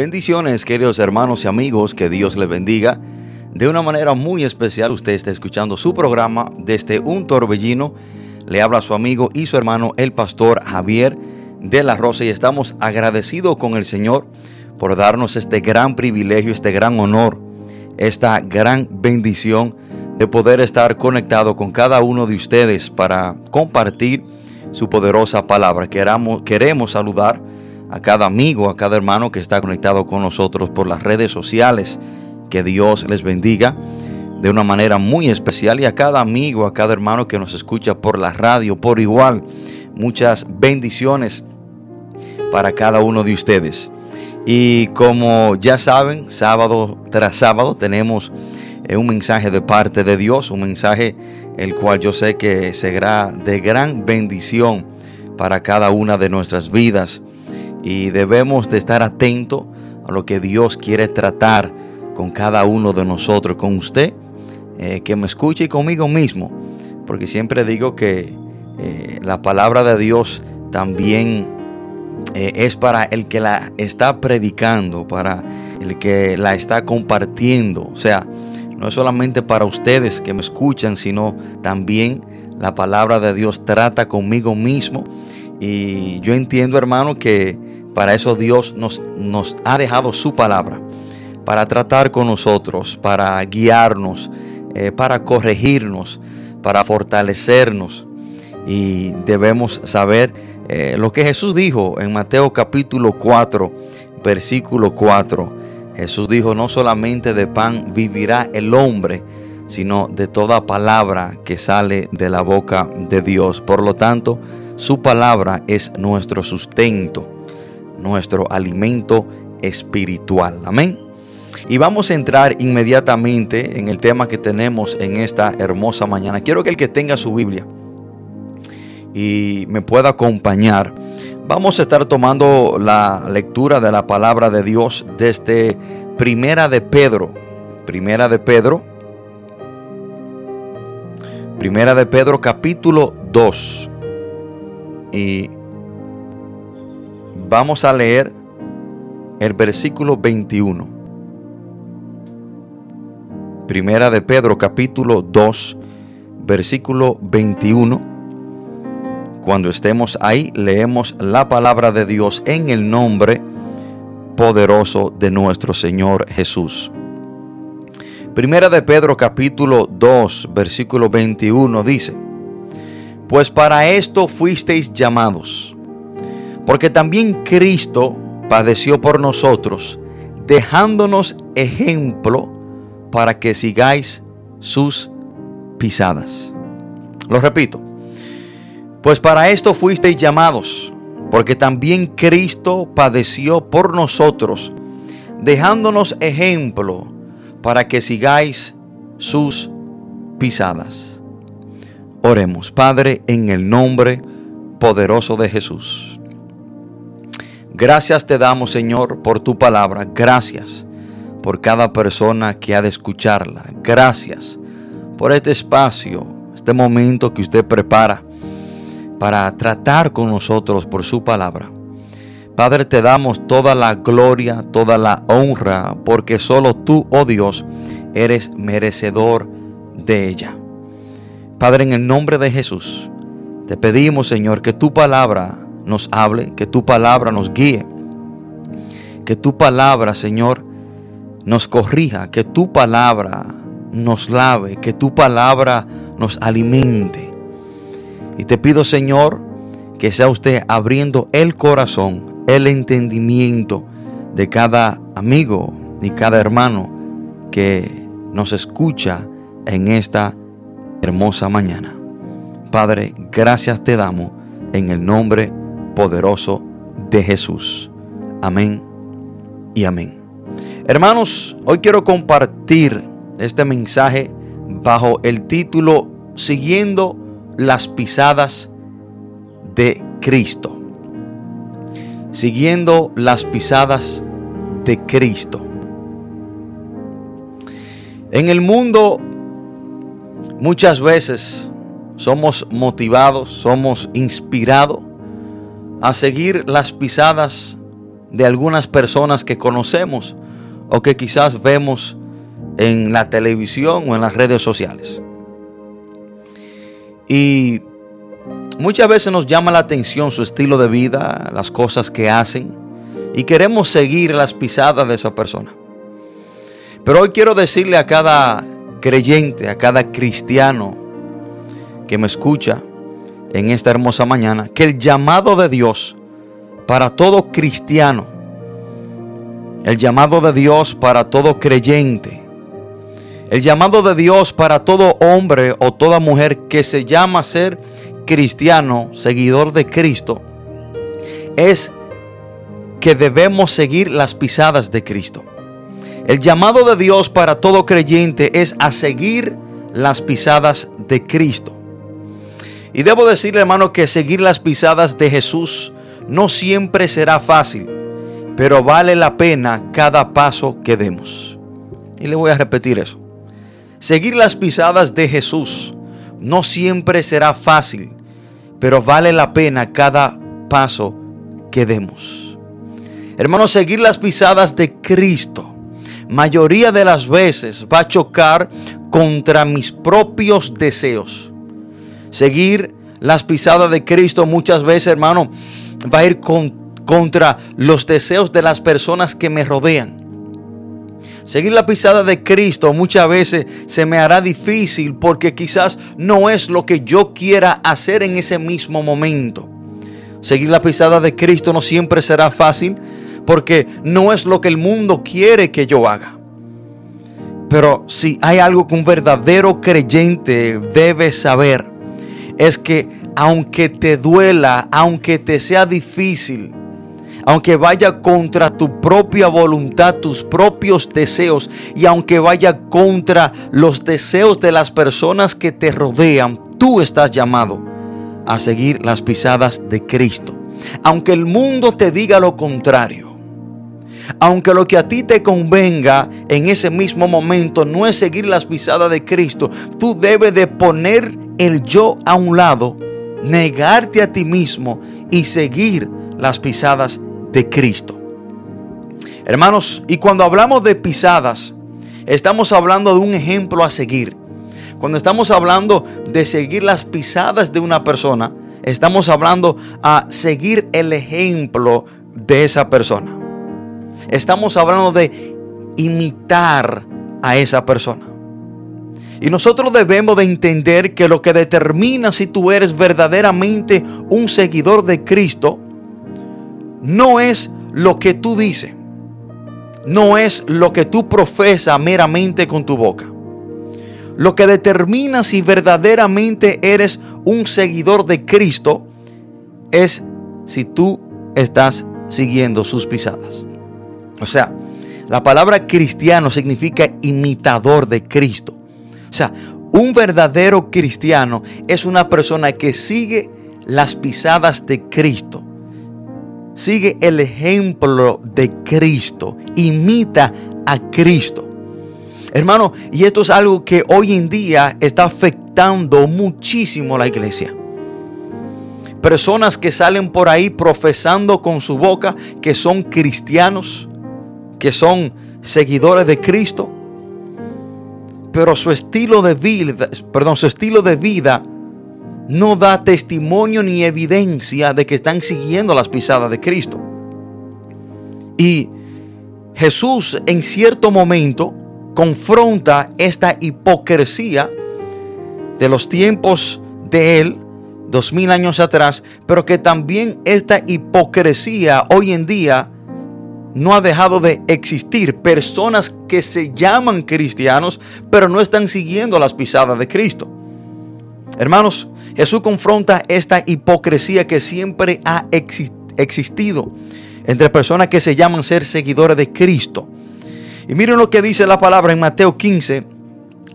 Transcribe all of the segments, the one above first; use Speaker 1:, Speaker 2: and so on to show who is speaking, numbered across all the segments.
Speaker 1: Bendiciones, queridos hermanos y amigos, que Dios les bendiga. De una manera muy especial, usted está escuchando su programa desde un torbellino. Le habla su amigo y su hermano, el pastor Javier de la Rosa, y estamos agradecidos con el Señor por darnos este gran privilegio, este gran honor, esta gran bendición de poder estar conectado con cada uno de ustedes para compartir su poderosa palabra. Queramos, queremos saludar a cada amigo, a cada hermano que está conectado con nosotros por las redes sociales. Que Dios les bendiga de una manera muy especial y a cada amigo, a cada hermano que nos escucha por la radio, por igual. Muchas bendiciones para cada uno de ustedes. Y como ya saben, sábado tras sábado tenemos eh, un mensaje de parte de Dios, un mensaje el cual yo sé que será de gran bendición para cada una de nuestras vidas y debemos de estar atentos a lo que Dios quiere tratar con cada uno de nosotros, con usted, eh, que me escuche y conmigo mismo, porque siempre digo que eh, la palabra de Dios también eh, es para el que la está predicando, para el que la está compartiendo, o sea, no es solamente para ustedes que me escuchan, sino también la palabra de Dios trata conmigo mismo. Y yo entiendo, hermano, que para eso Dios nos, ha dejado su palabra, para tratar con nosotros, para guiarnos, eh, para corregirnos, para fortalecernos. Y debemos saber eh, lo que Jesús dijo en Mateo capítulo 4, versículo 4. Jesús dijo, no solamente de pan vivirá el hombre, sino de toda palabra que sale de la boca de Dios. Por lo tanto, su palabra es nuestro sustento nuestro alimento espiritual. Amén. Y vamos a entrar inmediatamente en el tema que tenemos en esta hermosa mañana. Quiero que el que tenga su Biblia y me pueda acompañar, vamos a estar tomando la lectura de la palabra de Dios desde Primera de Pedro. Primera de Pedro. Primera de Pedro capítulo 2. Y Vamos a leer el versículo 21. Primera de Pedro capítulo 2, versículo 21. Cuando estemos ahí, leemos la palabra de Dios en el nombre poderoso de nuestro Señor Jesús. Primera de Pedro capítulo 2, versículo 21 dice, Pues para esto fuisteis llamados porque también Cristo padeció por nosotros, dejándonos ejemplo para que sigáis sus pisadas. Lo repito, pues para esto fuisteis llamados, porque también Cristo padeció por nosotros, dejándonos ejemplo para que sigáis sus pisadas. Oremos, Padre, en el nombre poderoso de Jesús. Gracias te damos, Señor, por tu palabra. Gracias por cada persona que ha de escucharla. Gracias por este espacio, este momento que usted prepara para tratar con nosotros por su palabra. Padre, te damos toda la gloria, toda la honra, porque solo tú, oh Dios, eres merecedor de ella. Padre, en el nombre de Jesús, te pedimos, Señor, que tu palabra nos hable, que tu palabra nos guíe, que tu palabra, Señor, nos corrija, que tu palabra nos lave, que tu palabra nos alimente. Y te pido, Señor, que sea usted abriendo el corazón, el entendimiento de cada amigo y cada hermano que nos escucha en esta hermosa mañana. Padre, gracias te damos en el nombre de poderoso de Jesús. Amén y amén. Hermanos, hoy quiero compartir este mensaje bajo el título Siguiendo las pisadas de Cristo. Siguiendo las pisadas de Cristo. En el mundo muchas veces somos motivados, somos inspirados a seguir las pisadas de algunas personas que conocemos o que quizás vemos en la televisión o en las redes sociales. Y muchas veces nos llama la atención su estilo de vida, las cosas que hacen, y queremos seguir las pisadas de esa persona. Pero hoy quiero decirle a cada creyente, a cada cristiano que me escucha en esta hermosa mañana, que el llamado de Dios para todo cristiano, el llamado de Dios para todo creyente, el llamado de Dios para todo hombre o toda mujer que se llama ser cristiano, seguidor de Cristo, es que debemos seguir las pisadas de Cristo. El llamado de Dios para todo creyente es a seguir las pisadas de Cristo. Y debo decirle, hermano, que seguir las pisadas de Jesús no siempre será fácil, pero vale la pena cada paso que demos. Y le voy a repetir eso. Seguir las pisadas de Jesús no siempre será fácil, pero vale la pena cada paso que demos. Hermanos, seguir las pisadas de Cristo, mayoría de las veces va a chocar contra mis propios deseos. Seguir las pisadas de Cristo muchas veces, hermano, va a ir contra los deseos de las personas que me rodean. Seguir la pisada de Cristo muchas veces se me hará difícil porque quizás no es lo que yo quiera hacer en ese mismo momento. Seguir la pisada de Cristo no siempre será fácil porque no es lo que el mundo quiere que yo haga. Pero si hay algo que un verdadero creyente debe saber, es que aunque te duela, aunque te sea difícil, aunque vaya contra tu propia voluntad, tus propios deseos, y aunque vaya contra los deseos de las personas que te rodean, tú estás llamado a seguir las pisadas de Cristo. Aunque el mundo te diga lo contrario, aunque lo que a ti te convenga en ese mismo momento no es seguir las pisadas de Cristo, tú debes de poner el yo a un lado negarte a ti mismo y seguir las pisadas de Cristo. Hermanos, y cuando hablamos de pisadas, estamos hablando de un ejemplo a seguir. Cuando estamos hablando de seguir las pisadas de una persona, estamos hablando a seguir el ejemplo de esa persona. Estamos hablando de imitar a esa persona. Y nosotros debemos de entender que lo que determina si tú eres verdaderamente un seguidor de Cristo no es lo que tú dices, no es lo que tú profesas meramente con tu boca. Lo que determina si verdaderamente eres un seguidor de Cristo es si tú estás siguiendo sus pisadas. O sea, la palabra cristiano significa imitador de Cristo. O sea, un verdadero cristiano es una persona que sigue las pisadas de Cristo. Sigue el ejemplo de Cristo. Imita a Cristo. Hermano, y esto es algo que hoy en día está afectando muchísimo la iglesia. Personas que salen por ahí profesando con su boca que son cristianos, que son seguidores de Cristo, pero su estilo de vida, perdón, su estilo de vida no da testimonio ni evidencia de que están siguiendo las pisadas de Cristo. Y Jesús en cierto momento confronta esta hipocresía de los tiempos de él, dos mil años atrás, pero que también esta hipocresía hoy en día no ha dejado de existir personas que se llaman cristianos, pero no están siguiendo las pisadas de Cristo. Hermanos, Jesús confronta esta hipocresía que siempre ha existido entre personas que se llaman ser seguidores de Cristo. Y miren lo que dice la palabra en Mateo 15,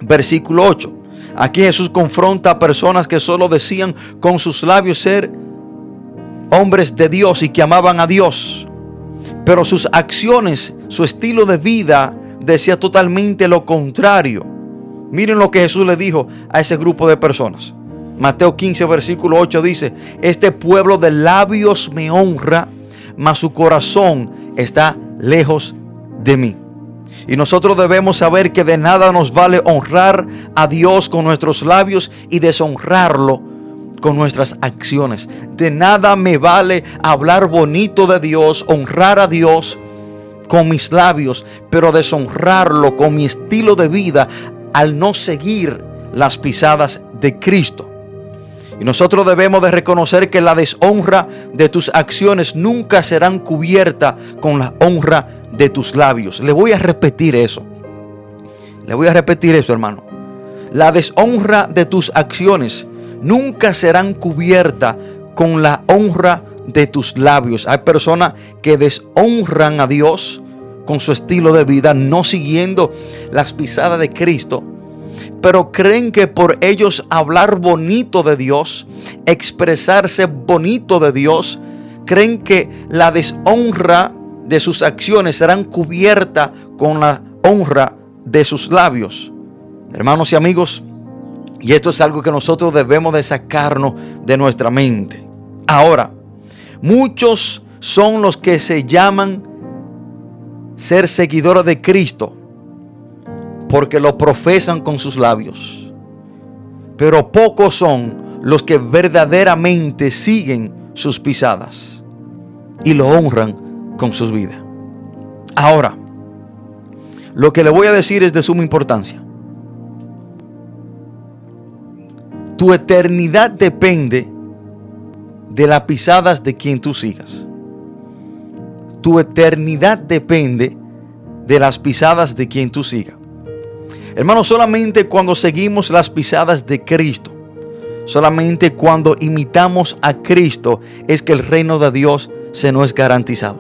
Speaker 1: versículo 8. Aquí Jesús confronta a personas que solo decían con sus labios ser hombres de Dios y que amaban a Dios. Pero sus acciones, su estilo de vida decía totalmente lo contrario. Miren lo que Jesús le dijo a ese grupo de personas. Mateo 15, versículo 8 dice, este pueblo de labios me honra, mas su corazón está lejos de mí. Y nosotros debemos saber que de nada nos vale honrar a Dios con nuestros labios y deshonrarlo con nuestras acciones. De nada me vale hablar bonito de Dios, honrar a Dios con mis labios, pero deshonrarlo con mi estilo de vida al no seguir las pisadas de Cristo. Y nosotros debemos de reconocer que la deshonra de tus acciones nunca serán cubierta con la honra de tus labios. Le voy a repetir eso. Le voy a repetir eso, hermano. La deshonra de tus acciones nunca serán cubierta con la honra de tus labios. Hay personas que deshonran a Dios con su estilo de vida, no siguiendo las pisadas de Cristo, pero creen que por ellos hablar bonito de Dios, expresarse bonito de Dios, creen que la deshonra de sus acciones serán cubiertas con la honra de sus labios. Hermanos y amigos, y esto es algo que nosotros debemos de sacarnos de nuestra mente. Ahora, muchos son los que se llaman ser seguidores de Cristo porque lo profesan con sus labios. Pero pocos son los que verdaderamente siguen sus pisadas y lo honran con sus vidas. Ahora, lo que le voy a decir es de suma importancia. Tu eternidad depende de las pisadas de quien tú sigas. Tu eternidad depende de las pisadas de quien tú sigas. Hermano, solamente cuando seguimos las pisadas de Cristo, solamente cuando imitamos a Cristo es que el reino de Dios se nos es garantizado.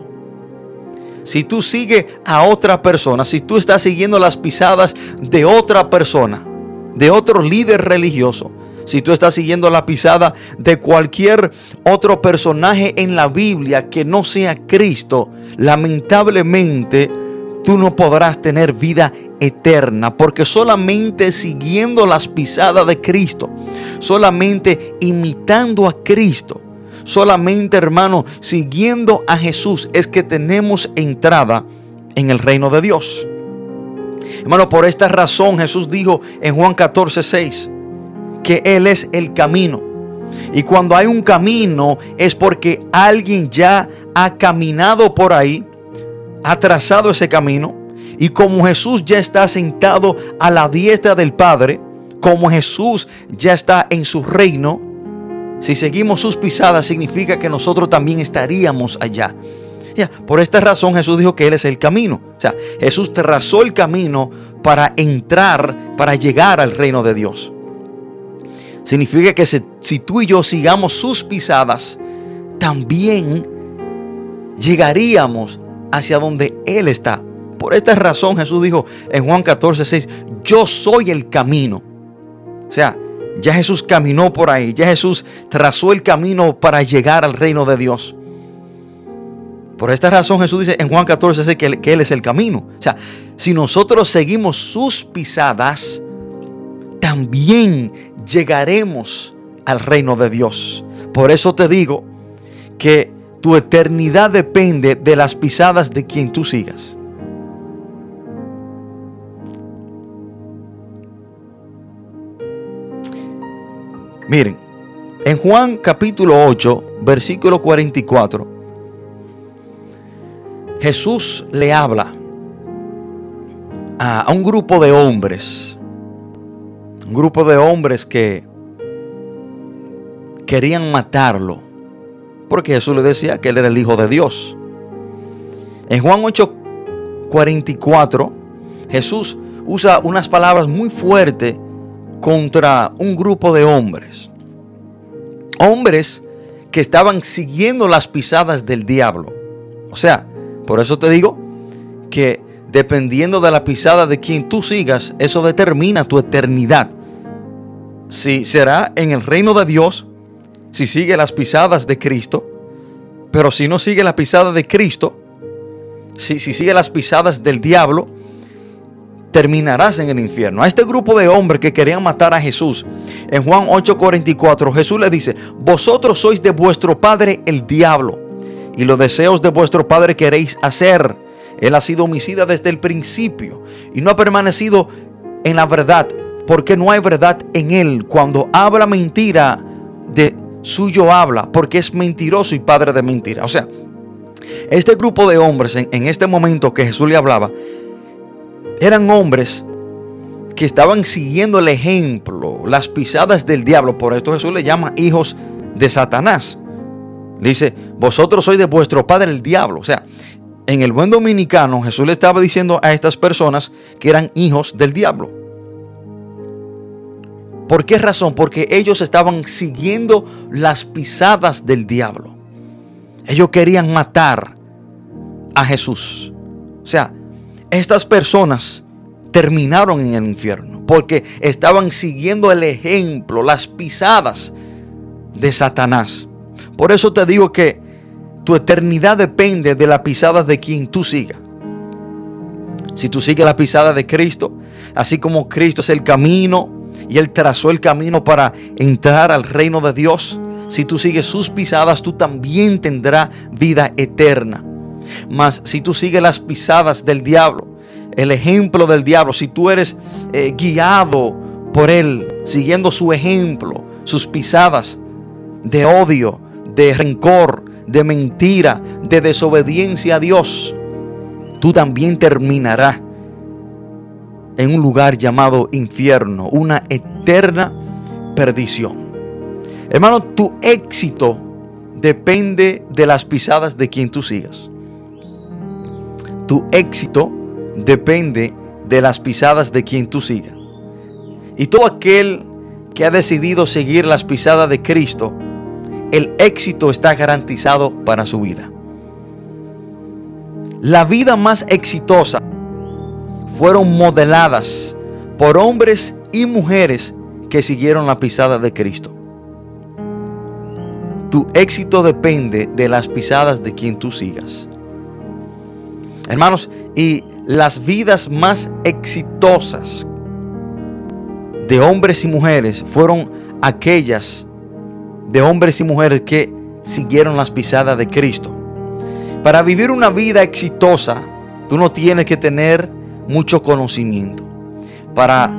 Speaker 1: Si tú sigues a otra persona, si tú estás siguiendo las pisadas de otra persona, de otro líder religioso, si tú estás siguiendo la pisada de cualquier otro personaje en la Biblia que no sea Cristo, lamentablemente tú no podrás tener vida eterna, porque solamente siguiendo las pisadas de Cristo, solamente imitando a Cristo, solamente hermano, siguiendo a Jesús es que tenemos entrada en el reino de Dios. Hermano, por esta razón Jesús dijo en Juan 14, 6, que Él es el camino. Y cuando hay un camino es porque alguien ya ha caminado por ahí, ha trazado ese camino. Y como Jesús ya está sentado a la diestra del Padre, como Jesús ya está en su reino, si seguimos sus pisadas significa que nosotros también estaríamos allá. Ya, por esta razón Jesús dijo que Él es el camino. O sea, Jesús trazó el camino para entrar, para llegar al reino de Dios. Significa que si, tú y yo sigamos sus pisadas, también llegaríamos hacia donde Él está. Por esta razón Jesús dijo en Juan 14, 6, yo soy el camino. O sea, ya Jesús caminó por ahí, ya Jesús trazó el camino para llegar al reino de Dios. Por esta razón Jesús dice en Juan 14, 6 que, que Él es el camino. O sea, si nosotros seguimos sus pisadas, también llegaremos al reino de Dios. Por eso te digo que tu eternidad depende de las pisadas de quien tú sigas. Miren, en Juan capítulo 8, versículo 44, Jesús le habla a, un grupo de hombres un grupo de hombres que querían matarlo, porque Jesús le decía que él era el Hijo de Dios. En Juan 8:44, Jesús usa unas palabras muy fuertes contra un grupo de hombres. Hombres que estaban siguiendo las pisadas del diablo. O sea, por eso te digo que dependiendo de la pisada de quien tú sigas, eso determina tu eternidad. Si será en el reino de Dios, si sigue las pisadas de Cristo, pero si no sigue la pisada de Cristo, si, si sigue las pisadas del diablo, terminarás en el infierno. A este grupo de hombres que querían matar a Jesús, en Juan 8:44, Jesús le dice, vosotros sois de vuestro padre el diablo, y los deseos de vuestro padre queréis hacer. Él ha sido homicida desde el principio y no ha permanecido en la verdad, porque no hay verdad en él. Cuando habla mentira, de suyo habla, porque es mentiroso y padre de mentira. O sea, este grupo de hombres en, este momento que Jesús le hablaba, eran hombres que estaban siguiendo el ejemplo, las pisadas del diablo. Por esto Jesús le llama hijos de Satanás. Le dice, vosotros sois de vuestro padre el diablo. O sea, en el buen dominicano Jesús le estaba diciendo a estas personas que eran hijos del diablo. ¿Por qué razón? Porque ellos estaban siguiendo las pisadas del diablo. Ellos querían matar a Jesús. O sea, estas personas terminaron en el infierno porque estaban siguiendo el ejemplo, las pisadas de Satanás. Por eso te digo que tu eternidad depende de la pisada de quien tú sigas. Si tú sigues la pisada de Cristo, así como Cristo es el camino y Él trazó el camino para entrar al reino de Dios, si tú sigues sus pisadas, tú también tendrás vida eterna. Mas si tú sigues las pisadas del diablo, el ejemplo del diablo, si tú eres eh, guiado por él, siguiendo su ejemplo, sus pisadas de odio, de rencor, de mentira, de desobediencia a Dios, tú también terminarás en un lugar llamado infierno, una eterna perdición. Hermano, tu éxito depende de las pisadas de quien tú sigas. Tu éxito depende de las pisadas de quien tú sigas. Y todo aquel que ha decidido seguir las pisadas de Cristo, el éxito está garantizado para su vida. La vida más exitosa fueron modeladas por hombres y mujeres que siguieron la pisada de Cristo. Tu éxito depende de las pisadas de quien tú sigas. Hermanos, y las vidas más exitosas de hombres y mujeres fueron aquellas de hombres y mujeres que siguieron las pisadas de Cristo. Para vivir una vida exitosa, tú no tienes que tener mucho conocimiento. Para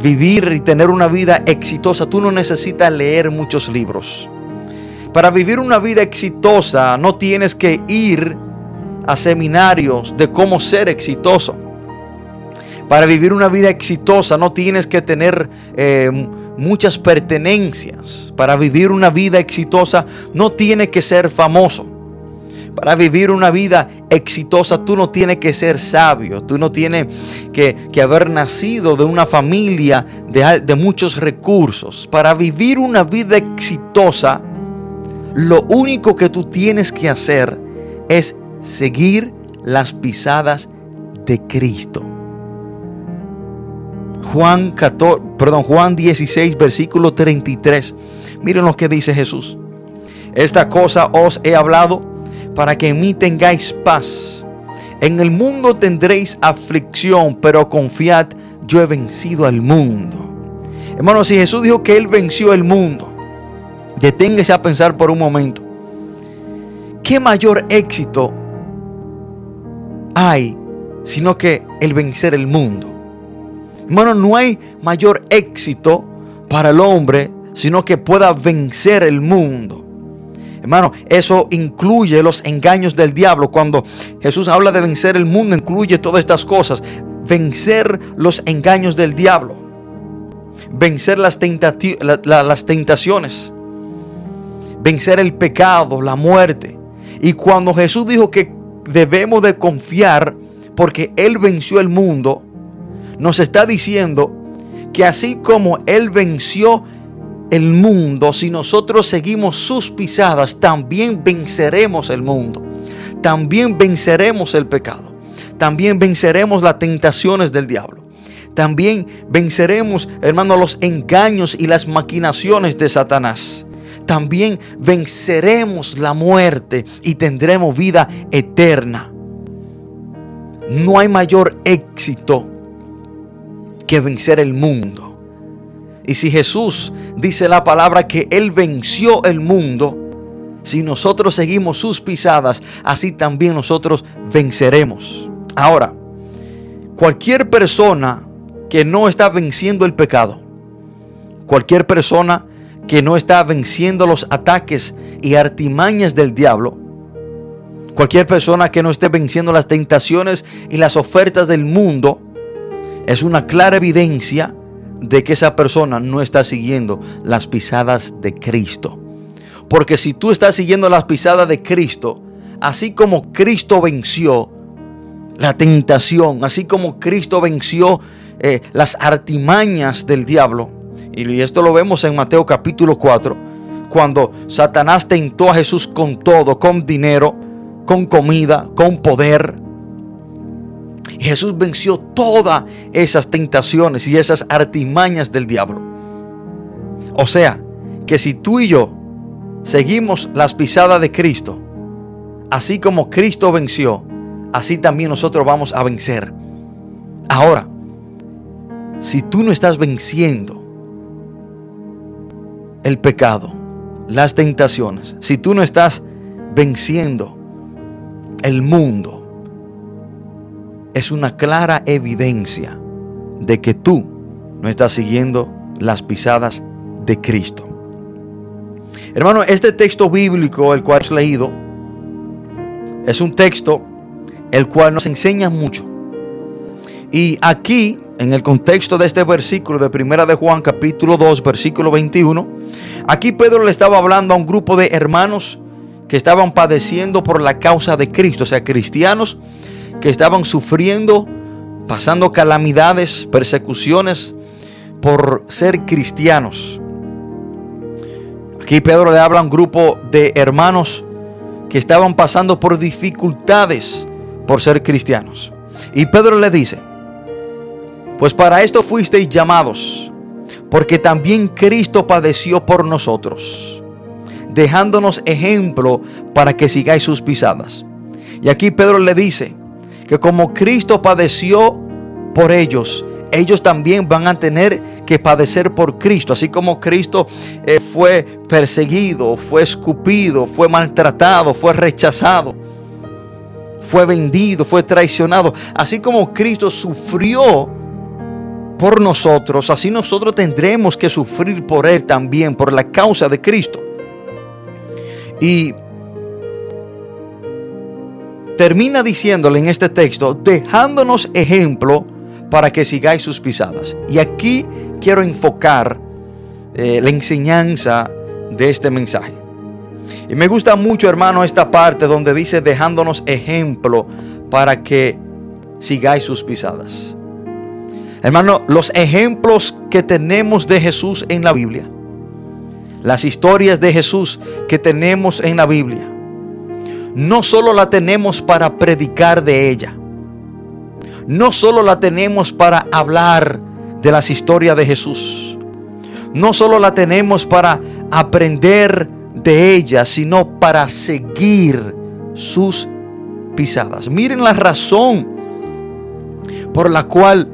Speaker 1: vivir y tener una vida exitosa, tú no necesitas leer muchos libros. Para vivir una vida exitosa, no tienes que ir a seminarios de cómo ser exitoso. Para vivir una vida exitosa no tienes que tener eh, muchas pertenencias. Para vivir una vida exitosa no tienes que ser famoso. Para vivir una vida exitosa tú no tienes que ser sabio, tú no tienes que, haber nacido de una familia de, de muchos recursos. Para vivir una vida exitosa, lo único que tú tienes que hacer es seguir las pisadas de Cristo. Juan, 14, perdón, Juan 16, versículo 33. Miren lo que dice Jesús. Esta cosa os he hablado para que en mí tengáis paz. En el mundo tendréis aflicción, pero confiad, yo he vencido al mundo. Hermanos, si Jesús dijo que Él venció el mundo, deténgase a pensar por un momento. ¿Qué mayor éxito hay sino que el vencer el mundo. Hermano, no hay mayor éxito para el hombre sino que pueda vencer el mundo. Hermano, eso incluye los engaños del diablo. Cuando Jesús habla de vencer el mundo, incluye todas estas cosas. Vencer los engaños del diablo. Vencer las, las tentaciones. Vencer el pecado, la muerte. Y cuando Jesús dijo que debemos de confiar porque Él venció el mundo, nos está diciendo que así como Él venció el mundo, si nosotros seguimos sus pisadas, también venceremos el mundo. También venceremos el pecado. También venceremos las tentaciones del diablo. También venceremos, hermano, los engaños y las maquinaciones de Satanás. También venceremos la muerte y tendremos vida eterna. No hay mayor éxito que vencer el mundo. Y si Jesús dice la palabra que Él venció el mundo, si nosotros seguimos sus pisadas, así también nosotros venceremos. Ahora, cualquier persona que no está venciendo el pecado, cualquier persona que no está venciendo los ataques y artimañas del diablo, cualquier persona que no esté venciendo las tentaciones y las ofertas del mundo, es una clara evidencia de que esa persona no está siguiendo las pisadas de Cristo. Porque si tú estás siguiendo las pisadas de Cristo, así como Cristo venció la tentación, así como Cristo venció eh, las artimañas del diablo, y esto lo vemos en Mateo capítulo 4, cuando Satanás tentó a Jesús con todo, con dinero, con comida, con poder, Jesús venció todas esas tentaciones y esas artimañas del diablo. O sea, que si tú y yo seguimos las pisadas de Cristo, así como Cristo venció, así también nosotros vamos a vencer. Ahora, si tú no estás venciendo el pecado, las tentaciones, si tú no estás venciendo el mundo, es una clara evidencia de que tú no estás siguiendo las pisadas de Cristo. Hermano, este texto bíblico, el cual has leído, es un texto el cual nos enseña mucho. Y aquí, en el contexto de este versículo de Primera de Juan, capítulo 2, versículo 21, aquí Pedro le estaba hablando a un grupo de hermanos que estaban padeciendo por la causa de Cristo, o sea, cristianos que estaban sufriendo, pasando calamidades, persecuciones por ser cristianos. Aquí Pedro le habla a un grupo de hermanos que estaban pasando por dificultades por ser cristianos. Y Pedro le dice, pues para esto fuisteis llamados, porque también Cristo padeció por nosotros, dejándonos ejemplo para que sigáis sus pisadas. Y aquí Pedro le dice, que como Cristo padeció por ellos, ellos también van a tener que padecer por Cristo. Así como Cristo eh, fue perseguido, fue escupido, fue maltratado, fue rechazado, fue vendido, fue traicionado. Así como Cristo sufrió por nosotros, así nosotros tendremos que sufrir por Él también, por la causa de Cristo. Y termina diciéndole en este texto, dejándonos ejemplo para que sigáis sus pisadas. Y aquí quiero enfocar eh, la enseñanza de este mensaje. Y me gusta mucho, hermano, esta parte donde dice dejándonos ejemplo para que sigáis sus pisadas. Hermano, los ejemplos que tenemos de Jesús en la Biblia, las historias de Jesús que tenemos en la Biblia, no solo la tenemos para predicar de ella, no solo la tenemos para hablar de las historias de Jesús, no solo la tenemos para aprender de ella, sino para seguir sus pisadas. Miren la razón por la cual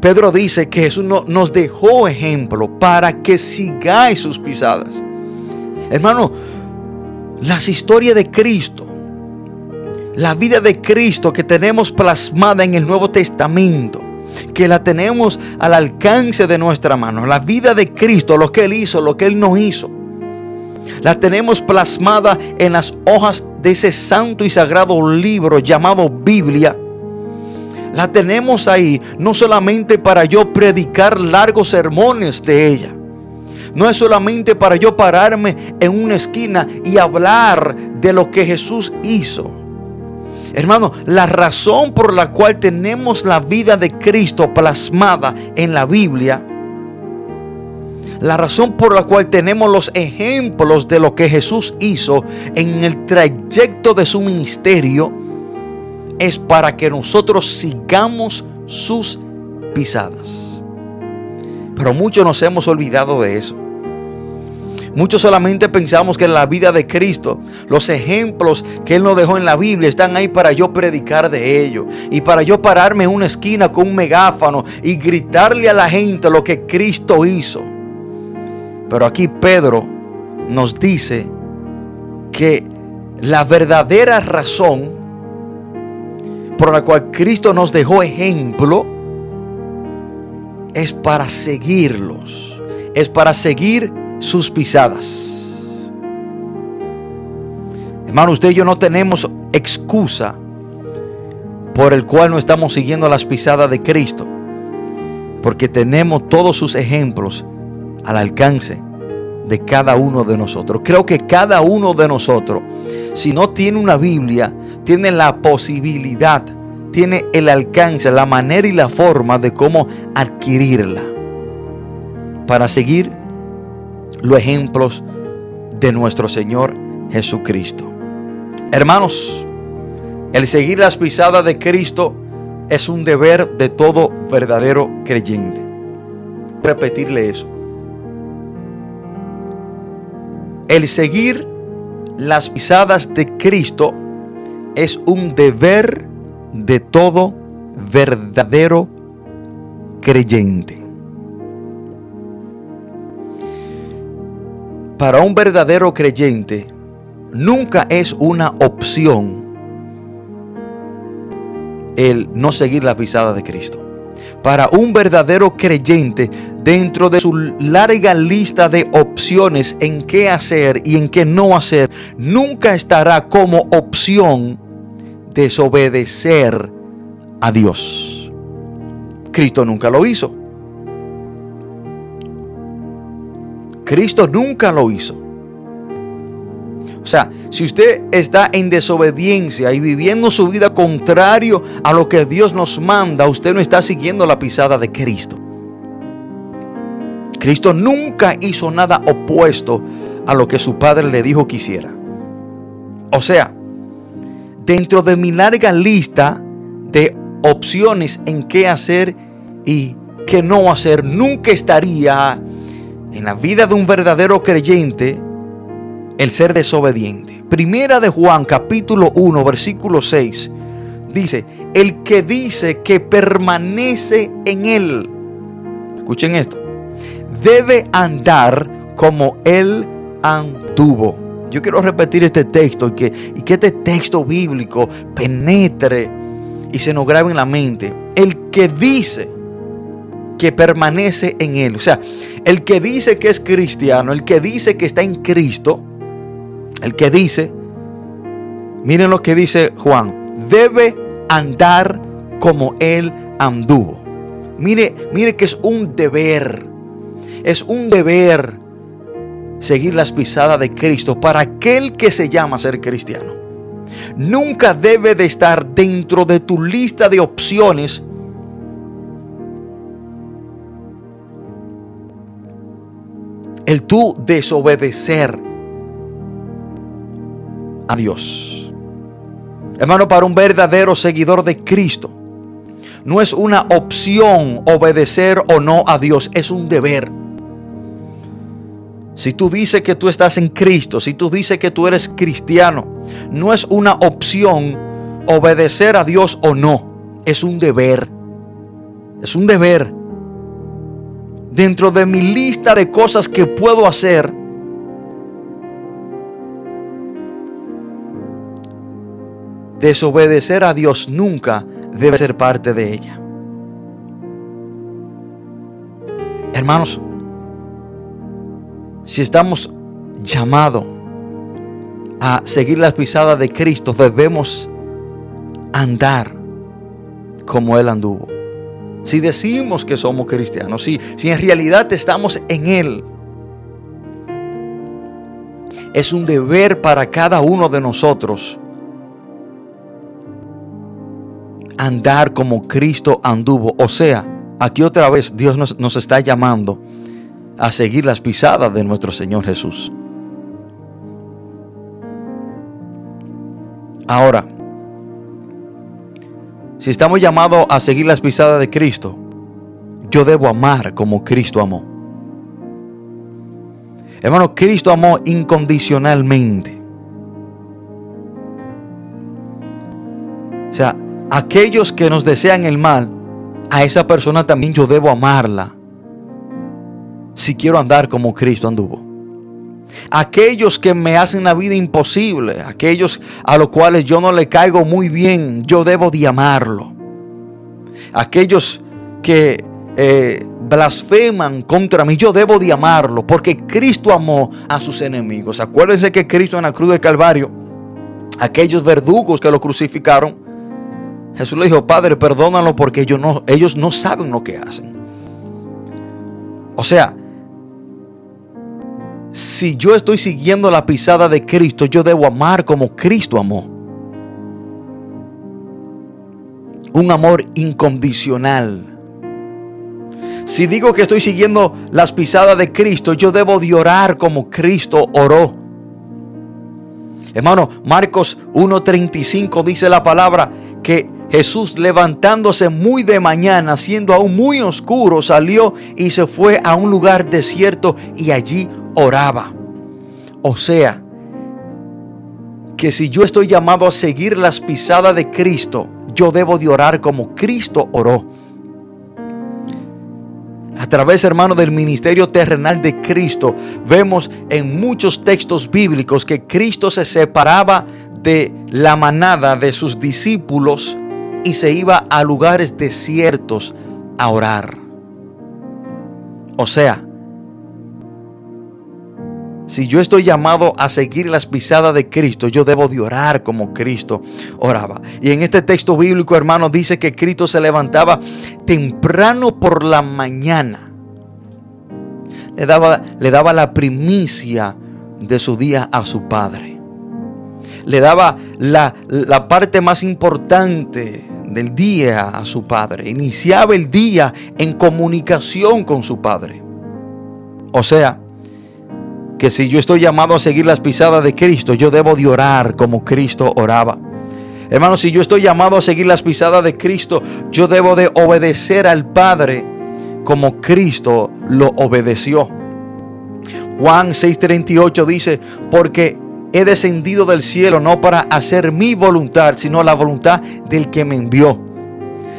Speaker 1: Pedro dice que Jesús nos dejó ejemplo para que sigáis sus pisadas. Hermano, las historias de Cristo la vida de Cristo que tenemos plasmada en el Nuevo Testamento, que la tenemos al alcance de nuestra mano. La vida de Cristo, lo que Él hizo, lo que Él no hizo. La tenemos plasmada en las hojas de ese santo y sagrado libro llamado Biblia. La tenemos ahí no solamente para yo predicar largos sermones de ella. No es solamente para yo pararme en una esquina y hablar de lo que Jesús hizo. Hermano, la razón por la cual tenemos la vida de Cristo plasmada en la Biblia La razón por la cual tenemos los ejemplos de lo que Jesús hizo en el trayecto de su ministerio es para que nosotros sigamos sus pisadas. Pero muchos nos hemos olvidado de eso. Muchos solamente pensamos que en la vida de Cristo, los ejemplos que Él nos dejó en la Biblia están ahí para yo predicar de ellos. Y para yo pararme en una esquina con un megáfono y gritarle a la gente lo que Cristo hizo. Pero aquí Pedro nos dice que la verdadera razón por la cual Cristo nos dejó ejemplo es para seguirlos, es para seguir sus pisadas. Hermano, usted y yo no tenemos excusa por el cual no estamos siguiendo las pisadas de Cristo, porque tenemos todos sus ejemplos al alcance de cada uno de nosotros. Creo que cada uno de nosotros, si no tiene una Biblia, tiene la posibilidad, tiene el alcance, la manera y la forma de cómo adquirirla para seguir los ejemplos de nuestro Señor Jesucristo. Hermanos, el seguir las pisadas de Cristo es un deber de todo verdadero creyente. Repetirle eso. El seguir las pisadas de Cristo es un deber de todo verdadero creyente. Para un verdadero creyente nunca es una opción el no seguir la pisada de Cristo. Para un verdadero creyente, dentro de su larga lista de opciones en qué hacer y en qué no hacer, nunca estará como opción desobedecer a Dios. Cristo nunca lo hizo. Cristo nunca lo hizo. O sea, si usted está en desobediencia y viviendo su vida contrario a lo que Dios nos manda, usted no está siguiendo la pisada de Cristo. Cristo nunca hizo nada opuesto a lo que su padre le dijo que hiciera. O sea, dentro de mi larga lista de opciones en qué hacer y qué no hacer, nunca estaría en la vida de un verdadero creyente el ser desobediente. Primera de Juan capítulo 1 versículo 6 dice, el que dice que permanece en él, escuchen esto, debe andar como él anduvo. Yo quiero repetir este texto y que, y que este texto bíblico penetre y se nos grabe en la mente. El que dice que permanece en Él. O sea, el que dice que es cristiano, el que dice que está en Cristo, el que dice, miren lo que dice Juan, debe andar como Él anduvo. Mire, mire que es un deber, es un deber seguir las pisadas de Cristo para aquel que se llama ser cristiano. Nunca debe de estar dentro de tu lista de opciones el tú desobedecer a Dios. Hermano, para un verdadero seguidor de Cristo, no es una opción obedecer o no a Dios, es un deber. Si tú dices que tú estás en Cristo, si tú dices que tú eres cristiano, no es una opción obedecer a Dios o no, es un deber. Es un deber dentro de mi lista de cosas que puedo hacer, desobedecer a Dios nunca debe ser parte de ella. Hermanos, si estamos llamados a seguir las pisadas de Cristo, debemos andar como Él anduvo si decimos que somos cristianos, si, si en realidad estamos en Él, es un deber para cada uno de nosotros andar como Cristo anduvo. O sea, aquí otra vez Dios nos, nos está llamando a seguir las pisadas de nuestro Señor Jesús. Ahora, si estamos llamados a seguir las pisadas de Cristo, yo debo amar como Cristo amó. Hermano, Cristo amó incondicionalmente. O sea, aquellos que nos desean el mal, a esa persona también yo debo amarla. Si quiero andar como Cristo anduvo. Aquellos que me hacen la vida imposible, aquellos a los cuales yo no le caigo muy bien, yo debo de amarlo. Aquellos que eh, blasfeman contra mí, yo debo de amarlo, porque Cristo amó a sus enemigos. Acuérdense que Cristo en la cruz del Calvario, aquellos verdugos que lo crucificaron, Jesús le dijo, Padre, perdónalo porque ellos no, ellos no saben lo que hacen. O sea, si yo estoy siguiendo la pisada de Cristo, yo debo amar como Cristo amó. Un amor incondicional. Si digo que estoy siguiendo las pisadas de Cristo, yo debo de orar como Cristo oró. Hermano, Marcos 1.35 dice la palabra que Jesús levantándose muy de mañana, siendo aún muy oscuro, salió y se fue a un lugar desierto y allí oraba. O sea, que si yo estoy llamado a seguir las pisadas de Cristo, yo debo de orar como Cristo oró. A través, hermano, del ministerio terrenal de Cristo, vemos en muchos textos bíblicos que Cristo se separaba de la manada de sus discípulos y se iba a lugares desiertos a orar. O sea, si yo estoy llamado a seguir las pisadas de Cristo, yo debo de orar como Cristo oraba. Y en este texto bíblico, hermano, dice que Cristo se levantaba temprano por la mañana. Le daba, le daba la primicia de su día a su Padre. Le daba la, la parte más importante del día a su Padre. Iniciaba el día en comunicación con su Padre. O sea, que si yo estoy llamado a seguir las pisadas de Cristo, yo debo de orar como Cristo oraba. Hermano, si yo estoy llamado a seguir las pisadas de Cristo, yo debo de obedecer al Padre como Cristo lo obedeció. Juan 6:38 dice, porque he descendido del cielo no para hacer mi voluntad, sino la voluntad del que me envió.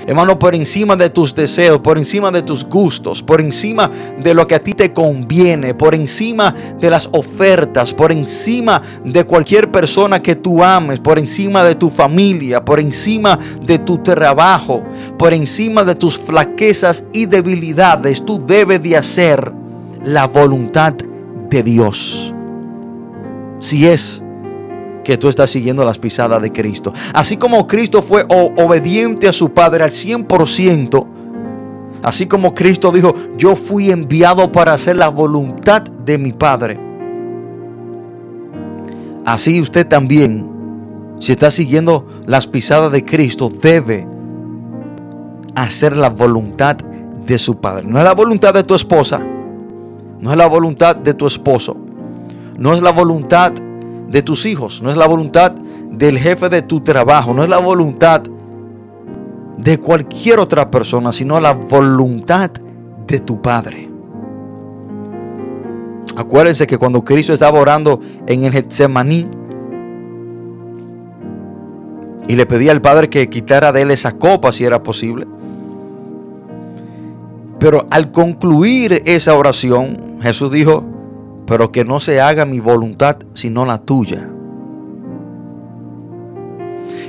Speaker 1: Hermano, por encima de tus deseos, por encima de tus gustos, por encima de lo que a ti te conviene, por encima de las ofertas, por encima de cualquier persona que tú ames, por encima de tu familia, por encima de tu trabajo, por encima de tus flaquezas y debilidades, tú debes de hacer la voluntad de Dios. Si es que tú estás siguiendo las pisadas de Cristo. Así como Cristo fue obediente a su Padre al 100%, así como Cristo dijo, yo fui enviado para hacer la voluntad de mi Padre. Así usted también, si está siguiendo las pisadas de Cristo, debe hacer la voluntad de su Padre. No es la voluntad de tu esposa, no es la voluntad de tu esposo, no es la voluntad de tus hijos, no es la voluntad del jefe de tu trabajo, no es la voluntad de cualquier otra persona, sino la voluntad de tu Padre. Acuérdense que cuando Cristo estaba orando en el Getsemaní y le pedía al Padre que quitara de él esa copa si era posible. Pero al concluir esa oración, Jesús dijo, pero que no se haga mi voluntad sino la tuya.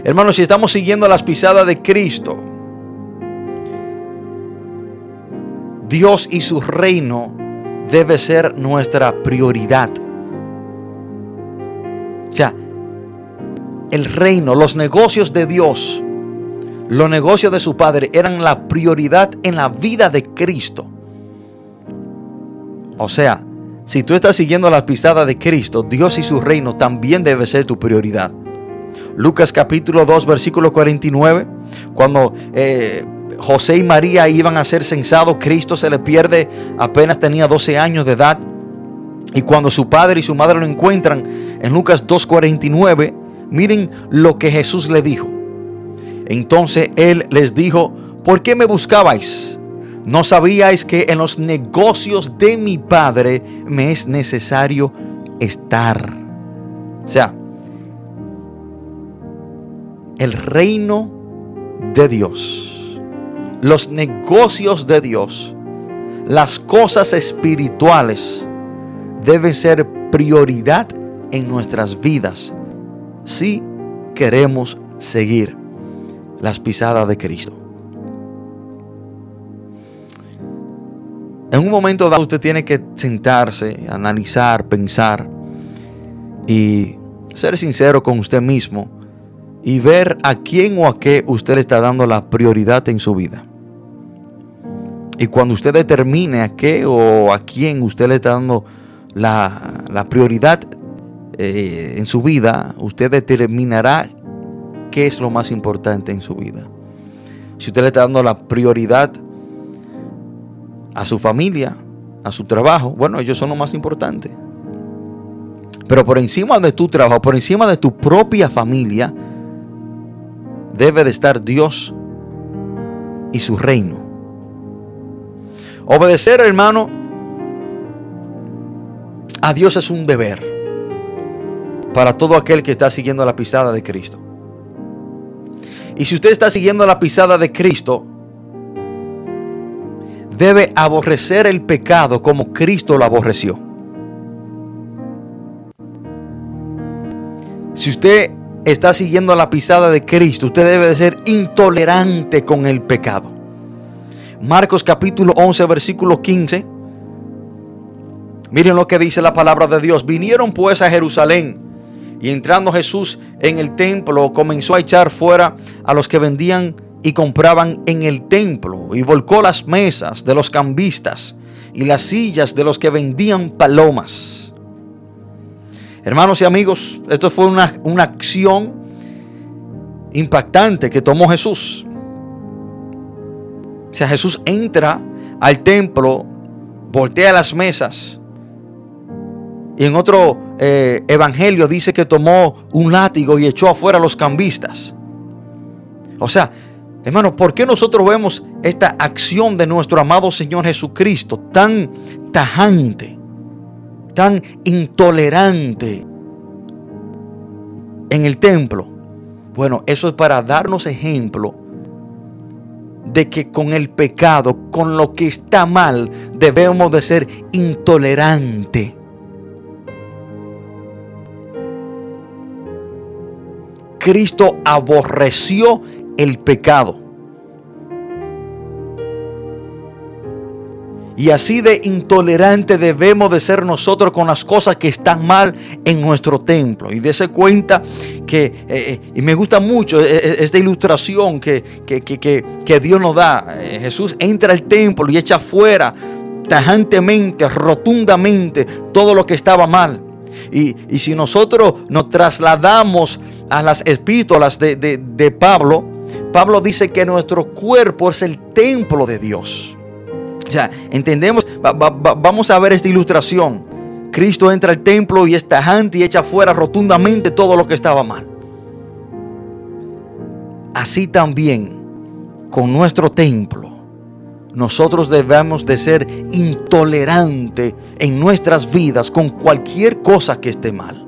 Speaker 1: Hermanos, si estamos siguiendo las pisadas de Cristo, Dios y su reino debe ser nuestra prioridad. O sea, el reino, los negocios de Dios, los negocios de su Padre eran la prioridad en la vida de Cristo. O sea, si tú estás siguiendo las pisadas de Cristo, Dios y su reino también debe ser tu prioridad. Lucas capítulo 2, versículo 49, cuando eh, José y María iban a ser censados, Cristo se le pierde, apenas tenía 12 años de edad. Y cuando su padre y su madre lo encuentran en Lucas 2.49, miren lo que Jesús le dijo. Entonces él les dijo, ¿por qué me buscabais? ¿No sabíais que en los negocios de mi Padre me es necesario estar? O sea, el reino de Dios, los negocios de Dios, las cosas espirituales deben ser prioridad en nuestras vidas si queremos seguir las pisadas de Cristo. En un momento dado usted tiene que sentarse, analizar, pensar y ser sincero con usted mismo y ver a quién o a qué usted le está dando la prioridad en su vida. Y cuando usted determine a qué o a quién usted le está dando la, prioridad eh, en su vida, usted determinará qué es lo más importante en su vida. Si usted le está dando la prioridad a su familia, a su trabajo, bueno, ellos son lo más importante. Pero por encima de tu trabajo, por encima de tu propia familia, debe de estar Dios y su reino. Obedecer, hermano, a Dios es un deber para todo aquel que está siguiendo la pisada de Cristo. Y si usted está siguiendo la pisada de Cristo, debe aborrecer el pecado como Cristo lo aborreció. Si usted está siguiendo la pisada de Cristo, usted debe de ser intolerante con el pecado. Marcos capítulo 11, versículo 15. Miren lo que dice la palabra de Dios. Vinieron pues a Jerusalén y entrando Jesús en el templo comenzó a echar fuera a los que vendían y compraban en el templo y volcó las mesas de los cambistas y las sillas de los que vendían palomas Hermanos y amigos, esto fue una, una acción impactante que tomó Jesús. O sea, Jesús entra al templo, voltea las mesas. Y en otro eh, evangelio dice que tomó un látigo y echó afuera a los cambistas. O sea, hermano, ¿por qué nosotros vemos esta acción de nuestro amado Señor Jesucristo tan tajante? tan intolerante en el templo. Bueno, eso es para darnos ejemplo de que con el pecado, con lo que está mal, debemos de ser intolerante. Cristo aborreció el pecado. Y así de intolerante debemos de ser nosotros con las cosas que están mal en nuestro templo. Y dése cuenta que, eh, eh, y me gusta mucho eh, esta ilustración que, que, Dios nos da. Jesús entra al templo y echa fuera tajantemente, rotundamente, todo lo que estaba mal. Y, si nosotros nos trasladamos a las epístolas de, de Pablo, Pablo dice que nuestro cuerpo es el templo de Dios. O sea, entendemos, vamos a ver esta ilustración. Cristo entra al templo y es tajante y echa fuera rotundamente todo lo que estaba mal. Así también con nuestro templo, nosotros debemos de ser intolerantes en nuestras vidas con cualquier cosa que esté mal.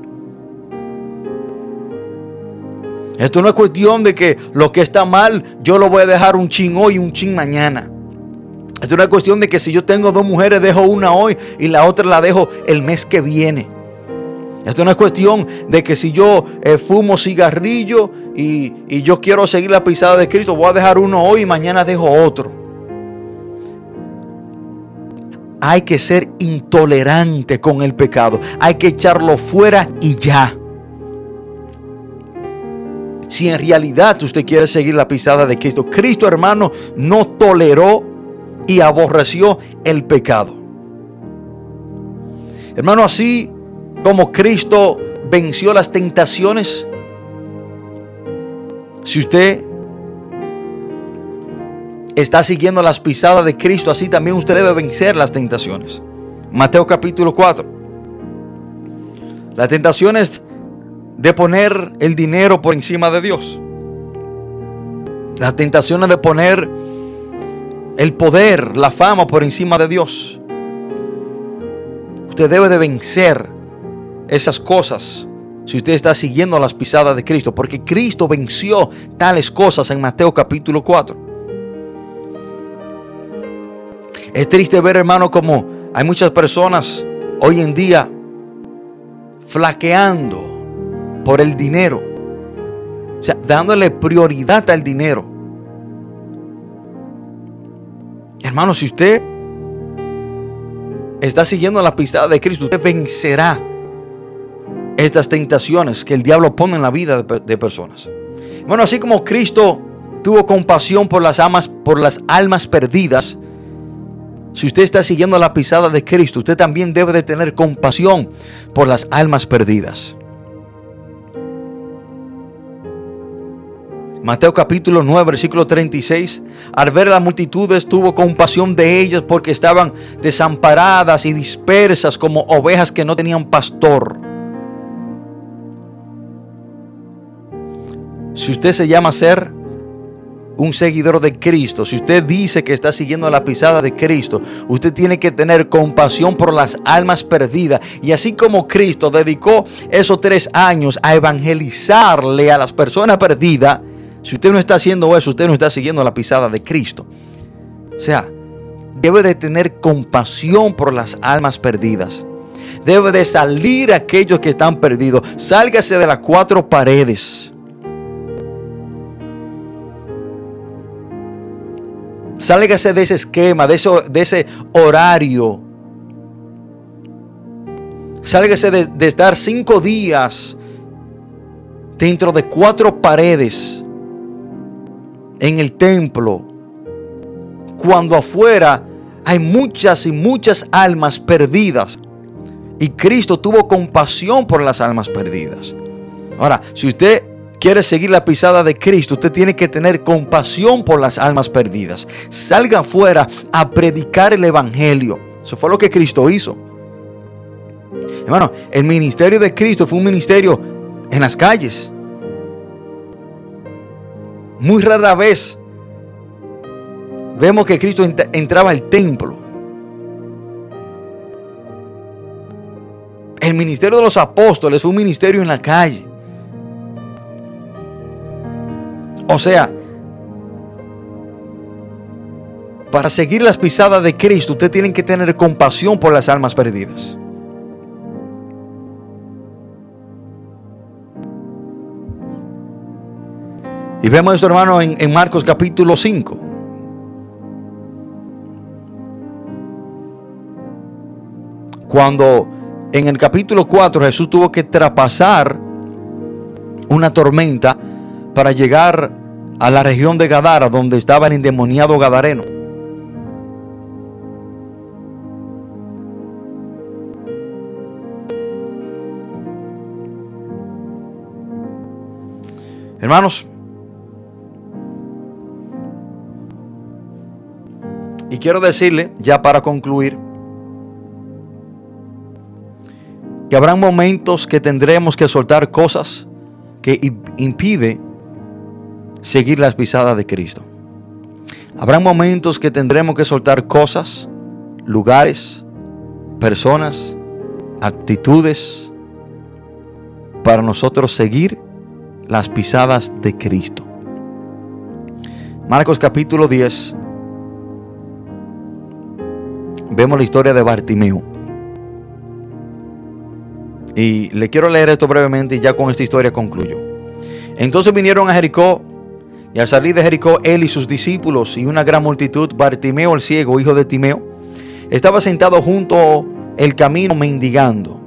Speaker 1: Esto no es cuestión de que lo que está mal yo lo voy a dejar un chin hoy y un chin mañana. Es una cuestión de que si yo tengo dos mujeres, dejo una hoy y la otra la dejo el mes que viene. Esto no es cuestión de que si yo eh, fumo cigarrillo y, y, yo quiero seguir la pisada de Cristo, voy a dejar uno hoy y mañana dejo otro. Hay que ser intolerante con el pecado. Hay que echarlo fuera y ya. Si en realidad usted quiere seguir la pisada de Cristo, Cristo hermano no toleró y aborreció el pecado. Hermano, así como Cristo venció las tentaciones, si usted está siguiendo las pisadas de Cristo, así también usted debe vencer las tentaciones. Mateo capítulo 4. La tentación es de poner el dinero por encima de Dios. La tentación es de poner el poder, la fama por encima de Dios. Usted debe de vencer esas cosas si usted está siguiendo las pisadas de Cristo, porque Cristo venció tales cosas en Mateo capítulo 4. Es triste ver, hermano, como hay muchas personas hoy en día flaqueando por el dinero. O sea, dándole prioridad al dinero. Hermano, si usted está siguiendo la pisada de Cristo, usted vencerá estas tentaciones que el diablo pone en la vida de, personas. Bueno, así como Cristo tuvo compasión por las almas, por las almas perdidas, si usted está siguiendo la pisada de Cristo, usted también debe de tener compasión por las almas perdidas. Mateo capítulo 9, versículo 36. Al ver las multitudes tuvo compasión de ellas porque estaban desamparadas y dispersas como ovejas que no tenían pastor. Si usted se llama ser un seguidor de Cristo, si usted dice que está siguiendo la pisada de Cristo, usted tiene que tener compasión por las almas perdidas. Y así como Cristo dedicó esos tres años a evangelizarle a las personas perdidas, si usted no está haciendo eso, usted no está siguiendo la pisada de Cristo. O sea, debe de tener compasión por las almas perdidas. Debe de salir aquellos que están perdidos. Sálgase de las cuatro paredes. Sálgase de ese esquema, de, eso, de ese horario. Sálgase de estar cinco días dentro de cuatro paredes en el templo. Cuando afuera hay muchas y muchas almas perdidas. Y Cristo tuvo compasión por las almas perdidas. Ahora, si usted quiere seguir la pisada de Cristo, usted tiene que tener compasión por las almas perdidas. Salga afuera a predicar el Evangelio. Eso fue lo que Cristo hizo. Hermano, el ministerio de Cristo fue un ministerio en las calles. Muy rara vez vemos que Cristo entraba al templo. El ministerio de los apóstoles fue un ministerio en la calle. O sea, para seguir las pisadas de Cristo, usted tiene que tener compasión por las almas perdidas. Y vemos esto, hermano, en, Marcos capítulo 5. Cuando en el capítulo 4 Jesús tuvo que traspasar una tormenta para llegar a la región de Gadara, donde estaba el endemoniado Gadareno. Hermanos, y quiero decirle, ya para concluir, que habrá momentos que tendremos que soltar cosas que impide seguir las pisadas de Cristo. Habrá momentos que tendremos que soltar cosas, lugares, personas, actitudes, para nosotros seguir las pisadas de Cristo. Marcos capítulo 10. Vemos la historia de Bartimeo. Y le quiero leer esto brevemente y ya con esta historia concluyo. Entonces vinieron a Jericó y al salir de Jericó, él y sus discípulos y una gran multitud, Bartimeo el ciego, hijo de Timeo, estaba sentado junto el camino mendigando.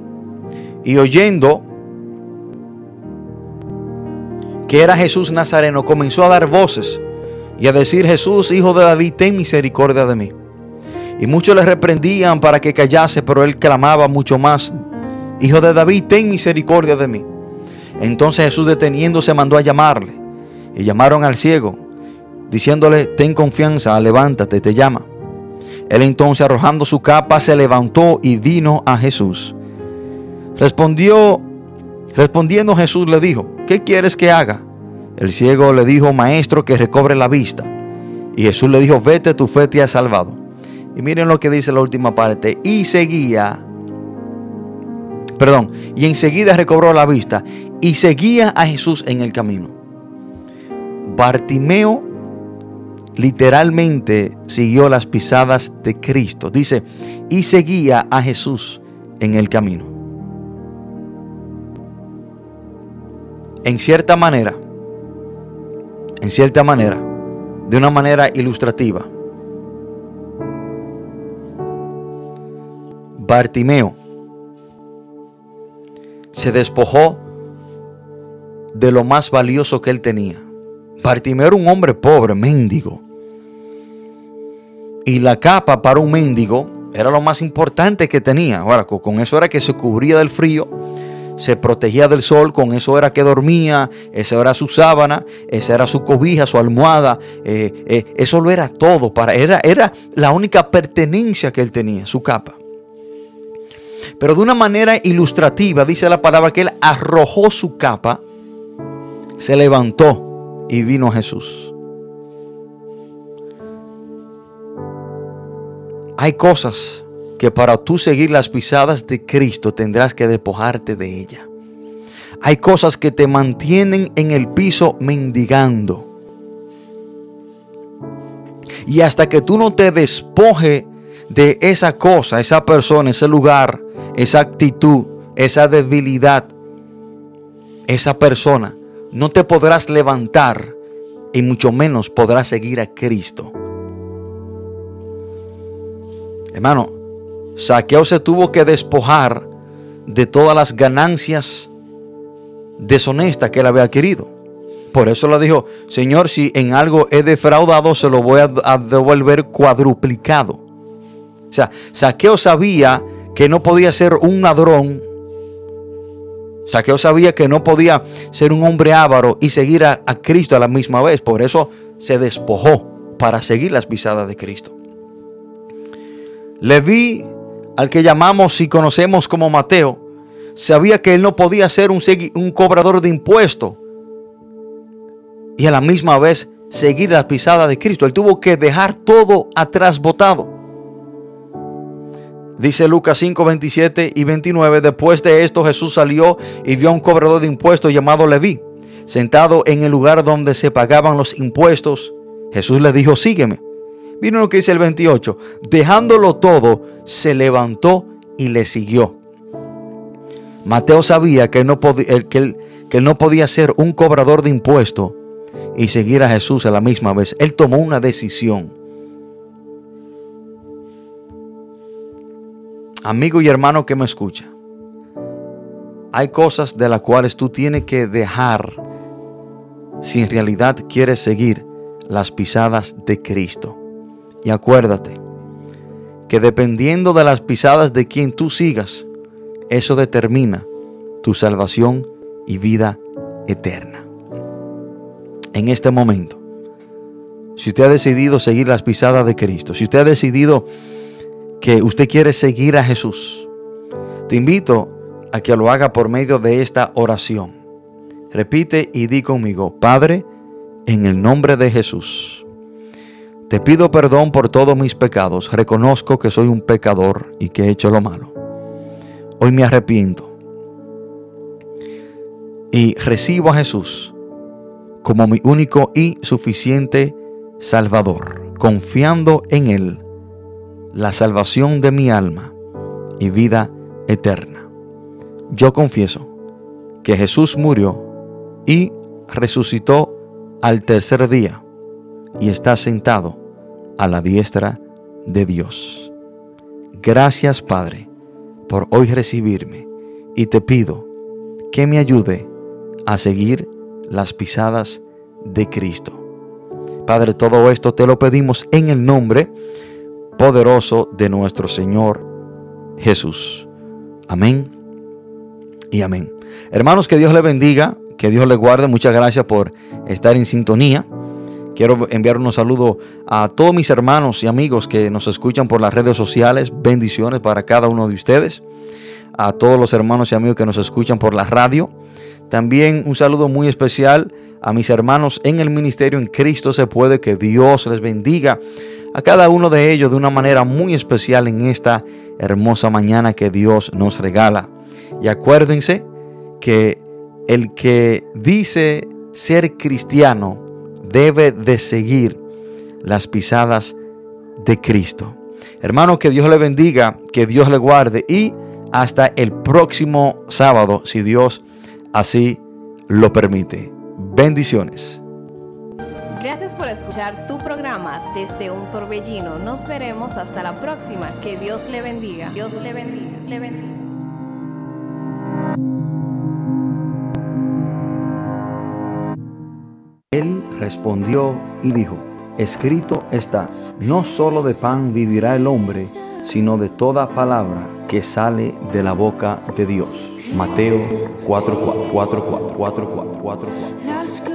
Speaker 1: Y oyendo que era Jesús Nazareno, comenzó a dar voces y a decir, Jesús, hijo de David, ten misericordia de mí. Y muchos le reprendían para que callase, pero él clamaba mucho más, Hijo de David, ten misericordia de mí. Entonces Jesús deteniéndose mandó a llamarle y llamaron al ciego. diciéndole, ten confianza, levántate, te llama. Él entonces arrojando su capa se levantó y vino a Jesús. Respondió, respondiendo Jesús le dijo, ¿qué quieres que haga? El ciego le dijo, maestro, que recobre la vista. Y Jesús le dijo, vete, tu fe te ha salvado. Y miren lo que dice la última parte. Y seguía, perdón, y enseguida recobró la vista y seguía a Jesús en el camino. Bartimeo literalmente siguió las pisadas de Cristo. Dice, y seguía a Jesús en el camino. En cierta manera, en cierta manera, de una manera ilustrativa. Bartimeo se despojó de lo más valioso que él tenía. Bartimeo era un hombre pobre, mendigo. Y la capa para un mendigo era lo más importante que tenía. Ahora, con eso era que se cubría del frío se protegía del sol, con eso era que dormía, esa era su sábana, esa era su cobija, su almohada, eh, eh, eso lo era todo, para, era, era la única pertenencia que él tenía, su capa. Pero de una manera ilustrativa, dice la palabra que él arrojó su capa, se levantó y vino a Jesús. Hay cosas que para tú seguir las pisadas de Cristo tendrás que despojarte de ella. Hay cosas que te mantienen en el piso mendigando. Y hasta que tú no te despoje de esa cosa, esa persona, ese lugar, esa actitud, esa debilidad, esa persona, no te podrás levantar y mucho menos podrás seguir a Cristo. Hermano, Saqueo se tuvo que despojar de todas las ganancias deshonestas que él había adquirido. Por eso le dijo, Señor, si en algo he defraudado, se lo voy a, devolver cuadruplicado. O sea, Saqueo sabía que no podía ser un ladrón. Saqueo sabía que no podía ser un hombre avaro y seguir a, Cristo a la misma vez. Por eso se despojó para seguir las pisadas de Cristo. Leví al que llamamos y conocemos como Mateo, sabía que él no podía ser un, un cobrador de impuestos y a la misma vez seguir las pisadas de Cristo. Él tuvo que dejar todo atrás botado. Dice Lucas 5, 27 y 29. Después de esto Jesús salió y vio a un cobrador de impuestos llamado Leví, sentado en el lugar donde se pagaban los impuestos. Jesús le dijo, sígueme. Vino lo que dice el 28. Dejándolo todo, se levantó y le siguió. Mateo sabía que, no que, él, no podía ser un cobrador de impuestos y seguir a Jesús a la misma vez. Él tomó una decisión. Amigo y hermano que me escucha, hay cosas de las cuales tú tienes que dejar si en realidad quieres seguir las pisadas de Cristo. Y acuérdate que dependiendo de las pisadas de quien tú sigas, eso determina tu salvación y vida eterna. En este momento, si usted ha decidido seguir las pisadas de Cristo, si usted ha decidido que usted quiere seguir a Jesús, te invito a que lo haga por medio de esta oración. Repite y di conmigo, Padre, en el nombre de Jesús te pido perdón por todos mis pecados. Reconozco que soy un pecador y que he hecho lo malo. Hoy me arrepiento. Y recibo a Jesús como mi único y suficiente Salvador, confiando en Él la salvación de mi alma y vida eterna. Yo confieso que Jesús murió y resucitó al tercer día y está sentado a la diestra de Dios. Gracias Padre por hoy recibirme y te pido que me ayude a seguir las pisadas de Cristo. Padre, todo esto te lo pedimos en el nombre poderoso de nuestro Señor Jesús. Amén y amén. Hermanos, que Dios le bendiga, que Dios le guarde. Muchas gracias por estar en sintonía. Quiero enviar un saludo a todos mis hermanos y amigos que nos escuchan por las redes sociales. Bendiciones para cada uno de ustedes. A todos los hermanos y amigos que nos escuchan por la radio. También un saludo muy especial a mis hermanos en el ministerio en Cristo se puede. Que Dios les bendiga a cada uno de ellos de una manera muy especial en esta hermosa mañana que Dios nos regala. Y acuérdense que el que dice ser cristiano debe de seguir las pisadas de Cristo. Hermano, que Dios le bendiga, que Dios le guarde y hasta el próximo sábado, si Dios así lo permite. Bendiciones.
Speaker 2: Gracias por escuchar tu programa desde un torbellino. Nos veremos hasta la próxima. Que Dios le bendiga. Dios le bendiga. Le bendiga.
Speaker 1: Él respondió y dijo, escrito está, no solo de pan vivirá el hombre, sino de toda palabra que sale de la boca de Dios. Mateo 4, 4, 4, 4, 4, 4, 4, 4.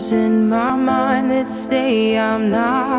Speaker 3: In my mind that say I'm not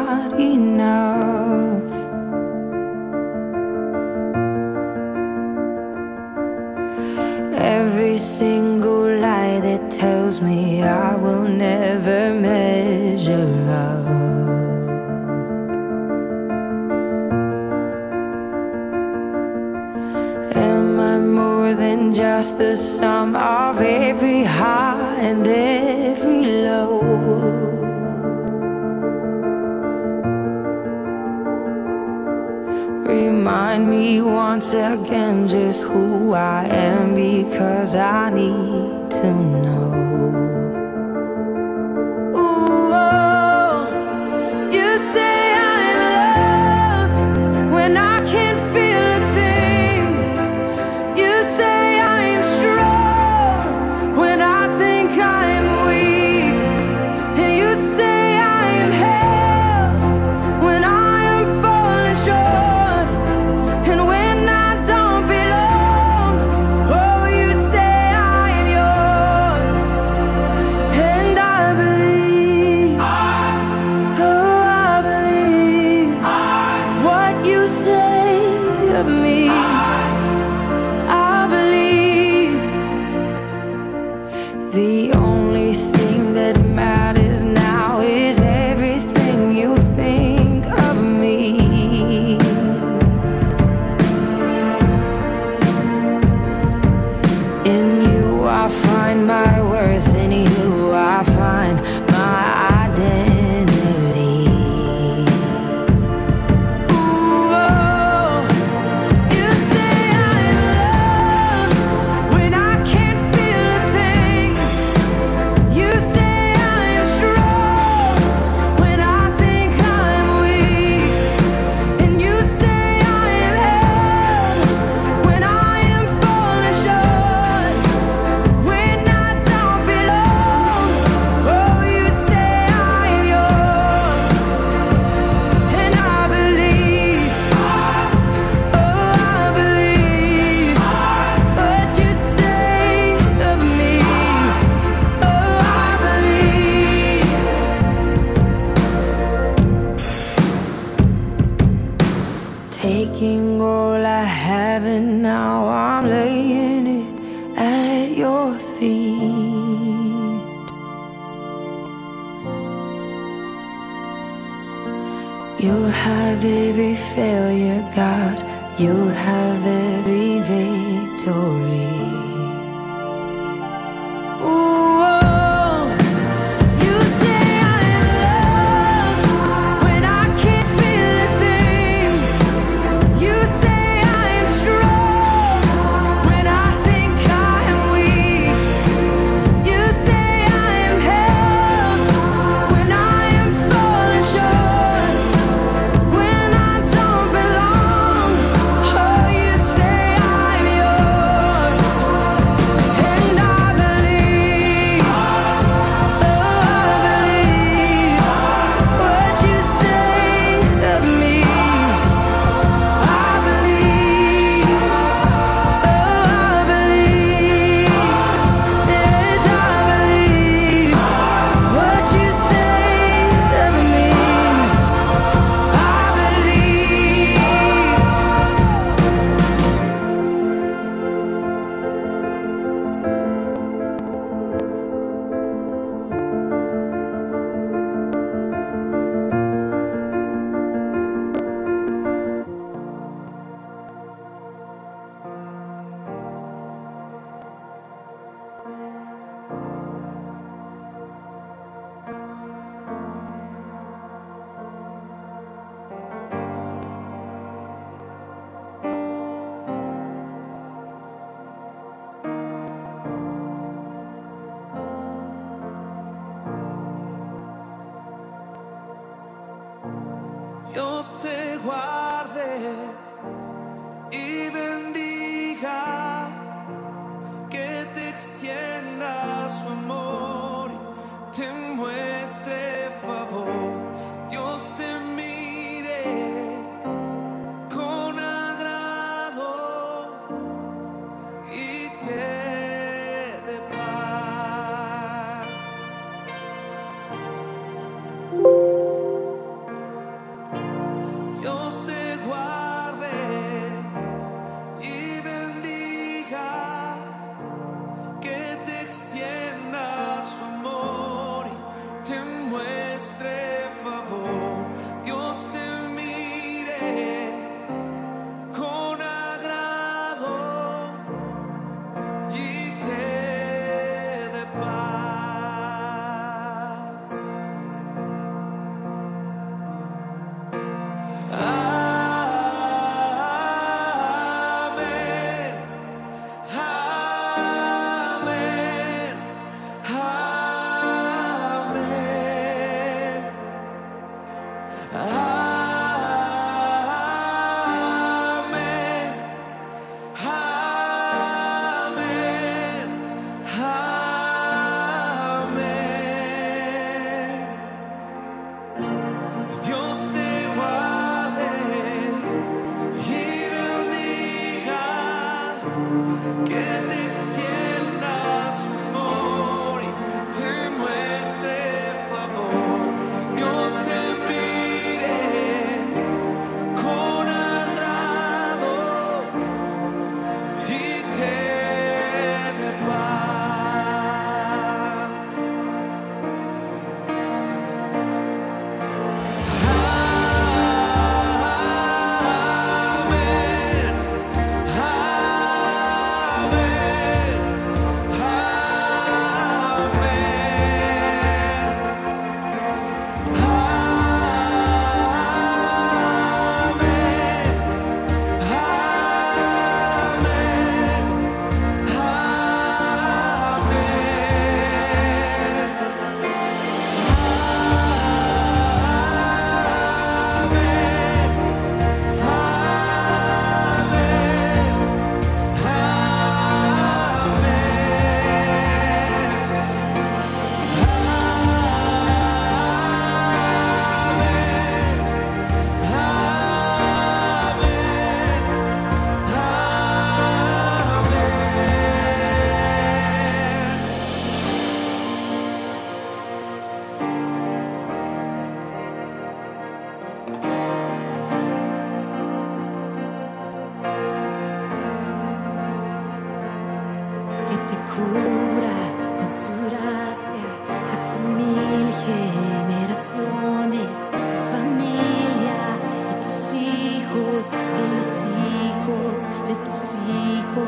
Speaker 3: Amén.